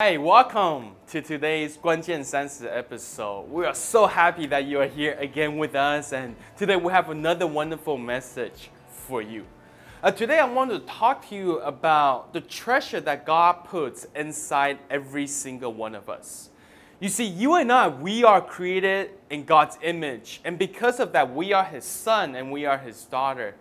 Hey, welcome to today's 关键三十 episode. We are so happy that you are here again with us, and today we have another wonderful message for you. Uh, today, I want to talk to you about the treasure that God puts inside every single one of us. You see, you and I, we are created in God's image, and because of that, we are His son and we are His daughter.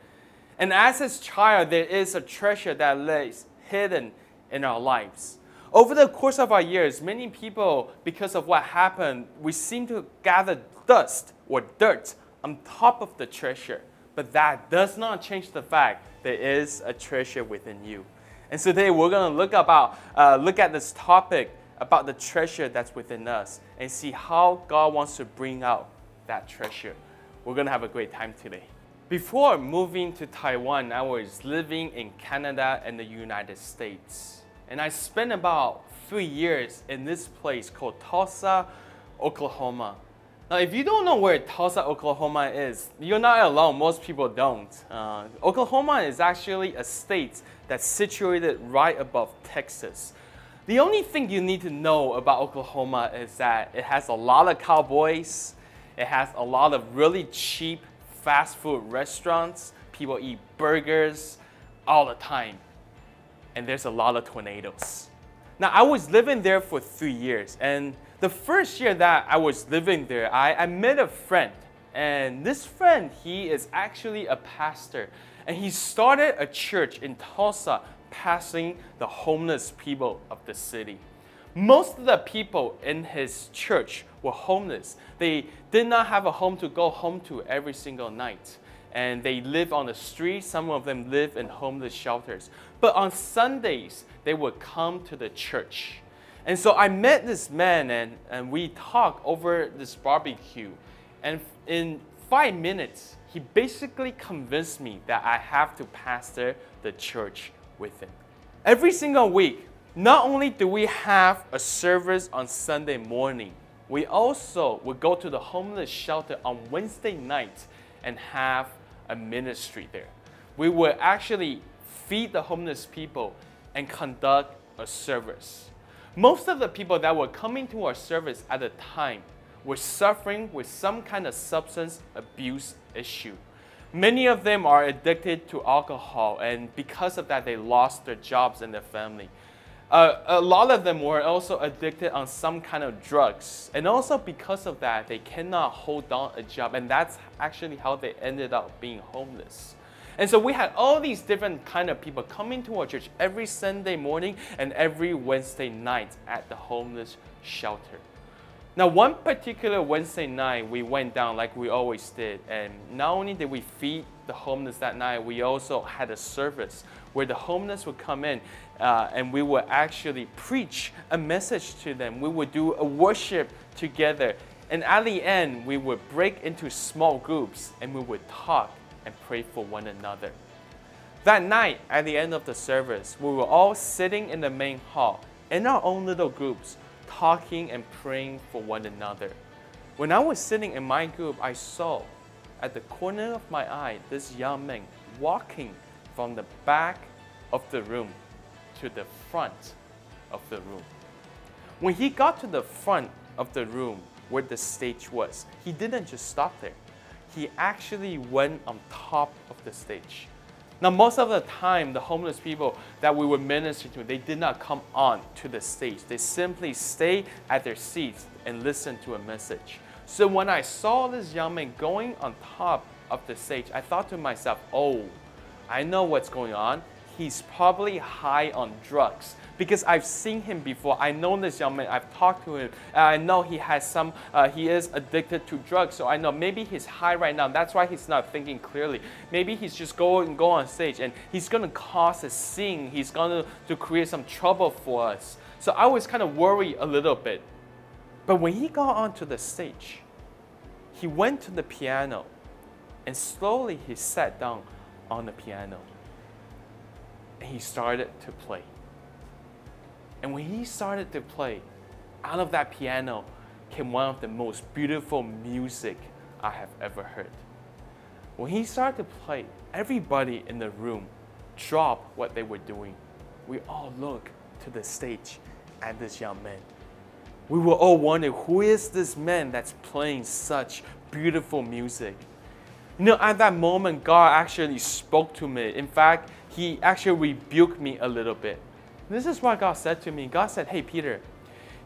And as His child, there is a treasure that lays hidden in our lives. Over the course of our years, many people, because of what happened, we seem to gather dust or dirt on top of the treasure. But that does not change the fact there is a treasure within you. And so today we're going to look about uh, look at this topic about the treasure that's within us and see how God wants to bring out that treasure. We're going to have a great time today. Before moving to Taiwan, I was living in Canada and the United States and I spent about three years in this place called Tulsa, Oklahoma. Now, if you don't know where Tulsa, Oklahoma is, you're not alone. Most people don't. Uh, Oklahoma is actually a state that's situated right above Texas. The only thing you need to know about Oklahoma is that it has a lot of cowboys, it has a lot of really cheap fast food restaurants. People eat burgers all the time and there's a lot of tornadoes. Now, I was living there for three years, and the first year that I was living there, I, I met a friend. And this friend, he is actually a pastor, and he started a church in Tulsa, passing the homeless people of the city. Most of the people in his church were homeless. They did not have a home to go home to every single night and they live on the street. Some of them live in homeless shelters. But on Sundays, they would come to the church. And so I met this man and, and we talked over this barbecue. And in five minutes, he basically convinced me that I have to pastor the church with him. Every single week, not only do we have a service on Sunday morning, we also would go to the homeless shelter on Wednesday night and have a ministry there. We would actually feed the homeless people and conduct a service. Most of the people that were coming to our service at the time were suffering with some kind of substance abuse issue. Many of them are addicted to alcohol, and because of that, they lost their jobs and their family. Uh, a lot of them were also addicted on some kind of drugs. And also because of that, they cannot hold down a job. And that's actually how they ended up being homeless. And so we had all these different kind of people coming to our church every Sunday morning and every Wednesday night at the homeless shelter. Now, one particular Wednesday night, we went down like we always did. And not only did we feed the homeless that night, we also had a service where the homeless would come in uh, and we would actually preach a message to them. We would do a worship together. And at the end, we would break into small groups and we would talk and pray for one another. That night, at the end of the service, we were all sitting in the main hall in our own little groups, talking and praying for one another. When I was sitting in my group, I saw at the corner of my eye this young man walking from the back of the room to the front of the room. When he got to the front of the room where the stage was, he didn't just stop there. He actually went on top of the stage. Now, most of the time, the homeless people that we were ministering to, they did not come on to the stage. They simply stay at their seats and listen to a message. So when I saw this young man going on top of the stage, I thought to myself, oh, I know what's going on he's probably high on drugs because I've seen him before. I know this young man. I've talked to him. I know he has some. Uh, he is addicted to drugs. So I know maybe he's high right now. That's why he's not thinking clearly. Maybe he's just going go on stage and he's gonna cause a scene. He's gonna to create some trouble for us. So I was kind of worried a little bit. But when he got onto the stage, he went to the piano, and slowly he sat down on the piano he started to play. And when he started to play, out of that piano came one of the most beautiful music I have ever heard. When he started to play, everybody in the room dropped what they were doing. We all looked to the stage at this young man. We were all wondering who is this man that's playing such beautiful music? You know, at that moment, God actually spoke to me. In fact, He actually rebuked me a little bit. This is what God said to me. God said, Hey, Peter,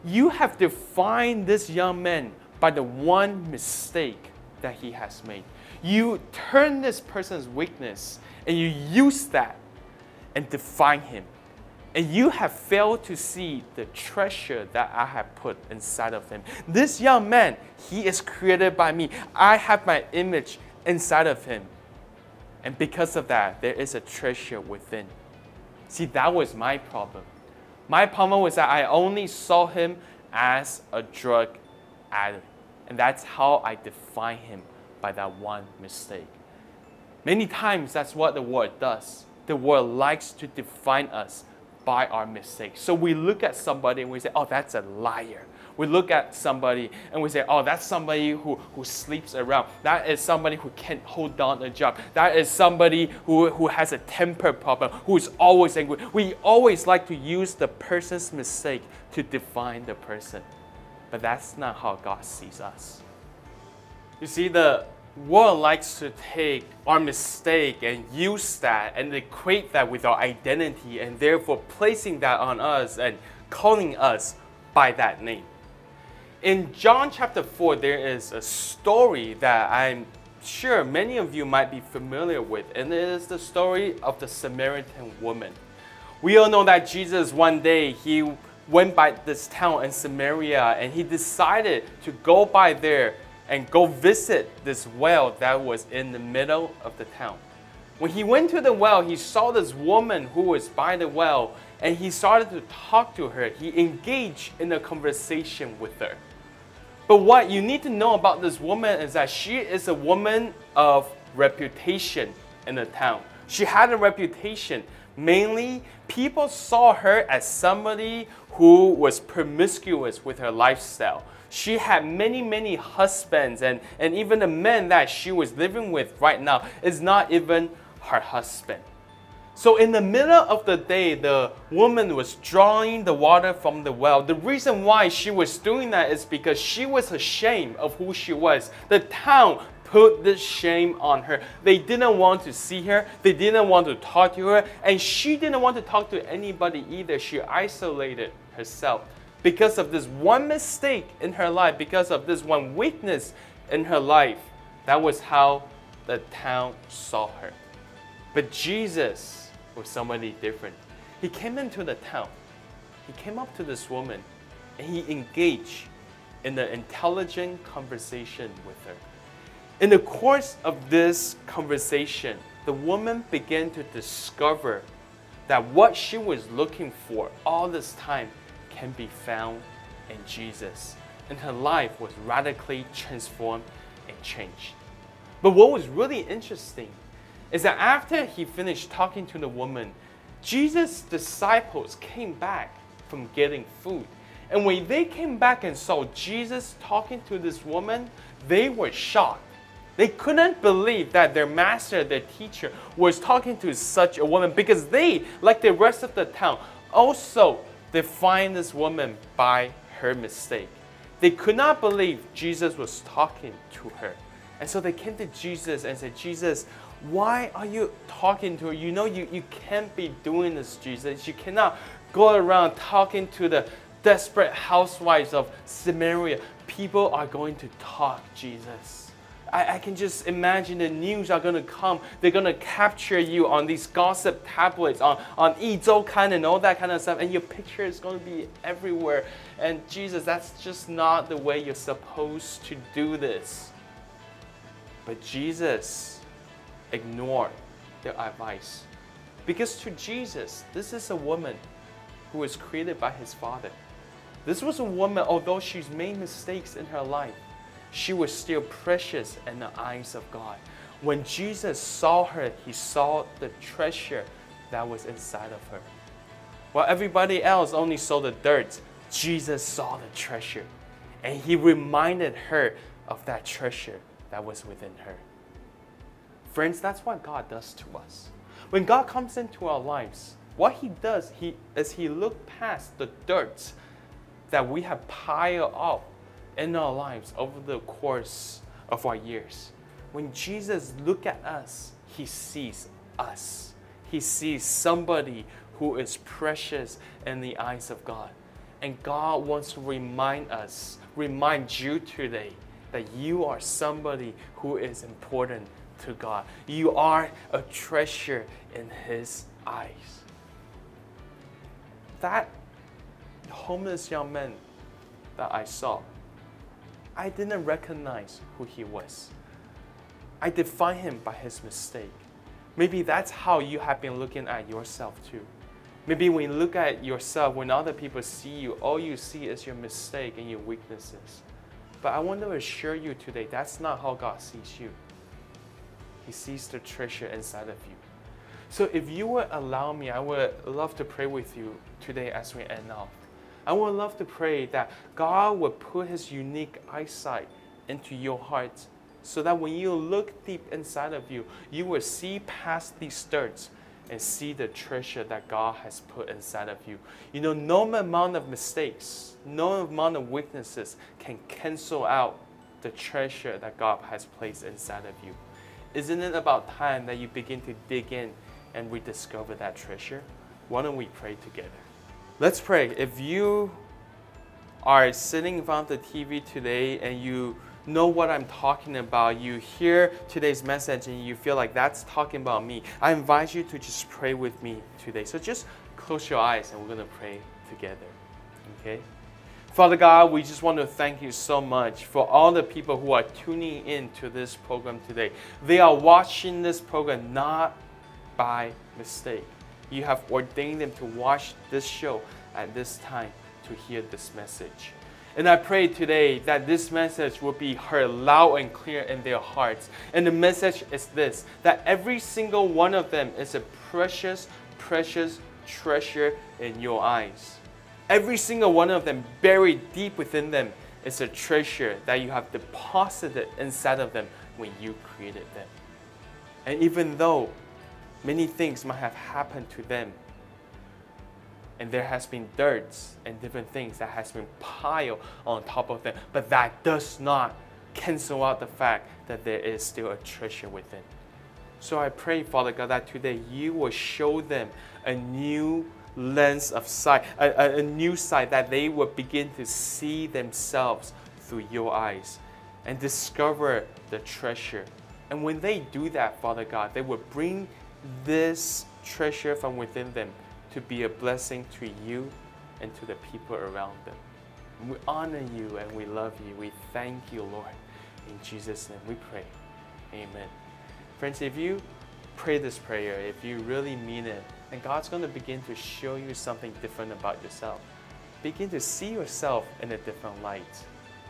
you have defined this young man by the one mistake that he has made. You turn this person's weakness and you use that and define him. And you have failed to see the treasure that I have put inside of him. This young man, he is created by me. I have my image inside of him. And because of that, there is a treasure within. See, that was my problem. My problem was that I only saw him as a drug addict. And that's how I define him by that one mistake. Many times, that's what the world does. The world likes to define us by our mistakes. So we look at somebody and we say, oh, that's a liar. We look at somebody and we say, oh, that's somebody who, who sleeps around. That is somebody who can't hold down a job. That is somebody who, who has a temper problem, who is always angry. We always like to use the person's mistake to define the person. But that's not how God sees us. You see, the world likes to take our mistake and use that and equate that with our identity and therefore placing that on us and calling us by that name. In John chapter 4, there is a story that I'm sure many of you might be familiar with, and it is the story of the Samaritan woman. We all know that Jesus one day he went by this town in Samaria and he decided to go by there and go visit this well that was in the middle of the town. When he went to the well, he saw this woman who was by the well and he started to talk to her. He engaged in a conversation with her. But what you need to know about this woman is that she is a woman of reputation in the town. She had a reputation. Mainly, people saw her as somebody who was promiscuous with her lifestyle she had many, many husbands, and, and even the men that she was living with right now is not even her husband. So, in the middle of the day, the woman was drawing the water from the well. The reason why she was doing that is because she was ashamed of who she was. The town put this shame on her. They didn't want to see her, they didn't want to talk to her, and she didn't want to talk to anybody either. She isolated herself because of this one mistake in her life, because of this one weakness in her life. That was how the town saw her. But Jesus was somebody different. He came into the town. He came up to this woman and he engaged in an intelligent conversation with her. In the course of this conversation, the woman began to discover that what she was looking for all this time can be found in Jesus. And her life was radically transformed and changed. But what was really interesting is that after he finished talking to the woman, Jesus' disciples came back from getting food. And when they came back and saw Jesus talking to this woman, they were shocked. They couldn't believe that their master, their teacher, was talking to such a woman because they, like the rest of the town, also defined this woman by her mistake. They could not believe Jesus was talking to her. And so they came to Jesus and said, Jesus, why are you talking to her? You know you, you can't be doing this, Jesus. You cannot go around talking to the desperate housewives of Samaria. People are going to talk, Jesus. I, I can just imagine the news are going to come. They're going to capture you on these gossip tablets, on, on Yizhoukan and all that kind of stuff, and your picture is going to be everywhere. And Jesus, that's just not the way you're supposed to do this. But Jesus ignored their advice. Because to Jesus, this is a woman who was created by his Father. This was a woman, although she's made mistakes in her life, she was still precious in the eyes of God. When Jesus saw her, he saw the treasure that was inside of her. While everybody else only saw the dirt, Jesus saw the treasure. And he reminded her of that treasure that was within her. Friends, that's what God does to us. When God comes into our lives, what he does he, is he look past the dirt that we have piled up in our lives over the course of our years. When Jesus look at us, he sees us. He sees somebody who is precious in the eyes of God. And God wants to remind us, remind you today that you are somebody who is important to God. You are a treasure in His eyes. That homeless young man that I saw, I didn't recognize who he was. I defined him by his mistake. Maybe that's how you have been looking at yourself too. Maybe when you look at yourself, when other people see you, all you see is your mistake and your weaknesses. But I want to assure you today, that's not how God sees you. He sees the treasure inside of you. So if you would allow me, I would love to pray with you today as we end off. I would love to pray that God would put His unique eyesight into your heart so that when you look deep inside of you, you will see past these dirts and see the treasure that God has put inside of you. You know, no amount of mistakes, no amount of weaknesses can cancel out the treasure that God has placed inside of you. Isn't it about time that you begin to dig in and rediscover that treasure? Why don't we pray together? Let's pray. If you are sitting in front of the TV today and you know what I'm talking about, you hear today's message and you feel like that's talking about me, I invite you to just pray with me today. So just close your eyes and we're going to pray together. Okay? Father God, we just want to thank you so much for all the people who are tuning in to this program today. They are watching this program not by mistake. You have ordained them to watch this show at this time to hear this message. And I pray today that this message will be heard loud and clear in their hearts. And the message is this that every single one of them is a precious, precious treasure in your eyes. Every single one of them, buried deep within them, is a treasure that you have deposited inside of them when you created them. And even though many things might have happened to them, and there has been dirt and different things that has been piled on top of them. But that does not cancel out the fact that there is still a treasure within. So I pray, Father God, that today you will show them a new lens of sight, a, a, new sight that they will begin to see themselves through your eyes and discover the treasure. And when they do that, Father God, they will bring this treasure from within them to be a blessing to you and to the people around them. We honor you and we love you. We thank you, Lord. In Jesus' name we pray. Amen. Friends, if you pray this prayer, if you really mean it, and God's going to begin to show you something different about yourself. Begin to see yourself in a different light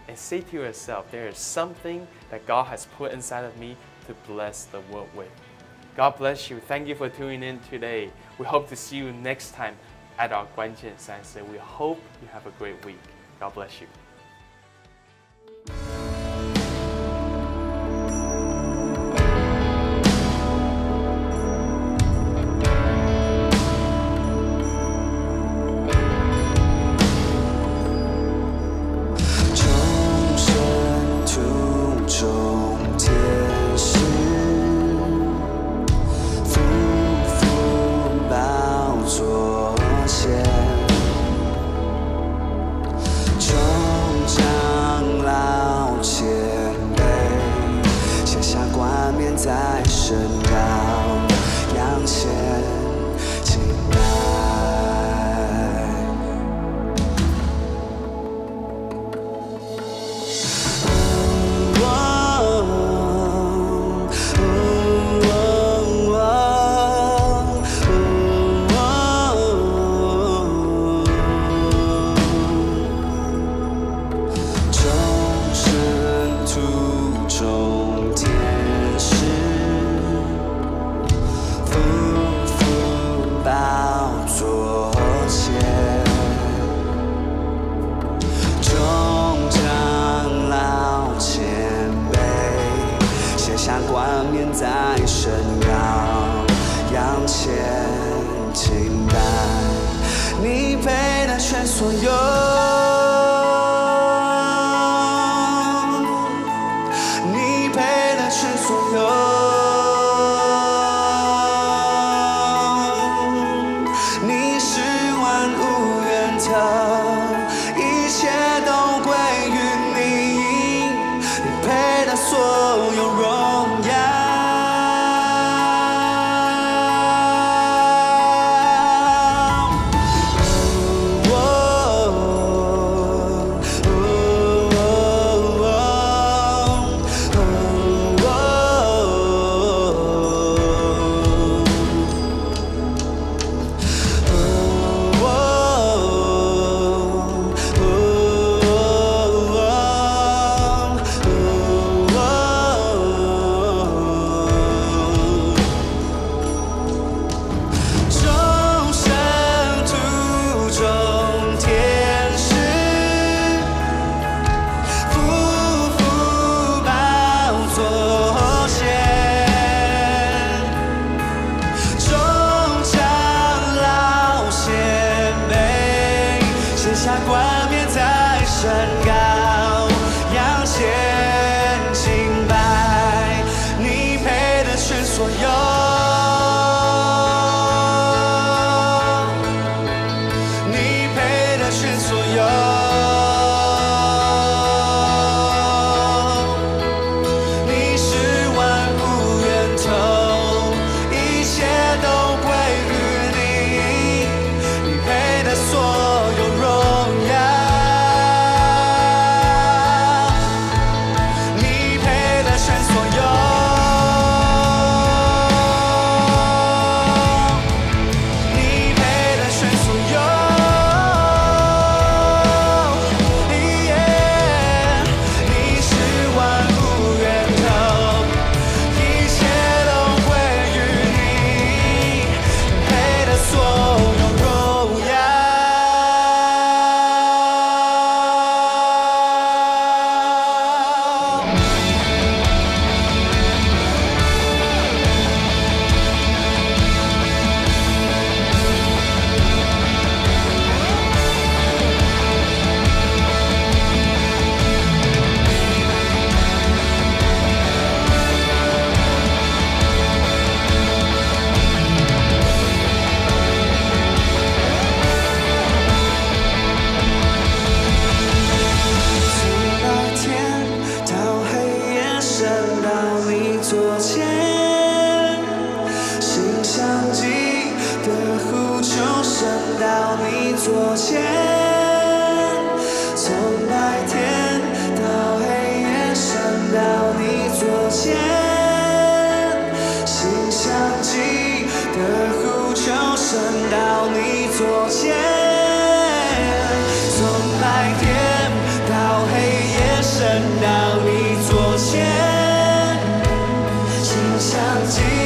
and say to yourself, there is something that God has put inside of me to bless the world with. God bless you. Thank you for tuning in today. We hope to see you next time at our Guanjian Science We hope you have a great week. God bless you. for see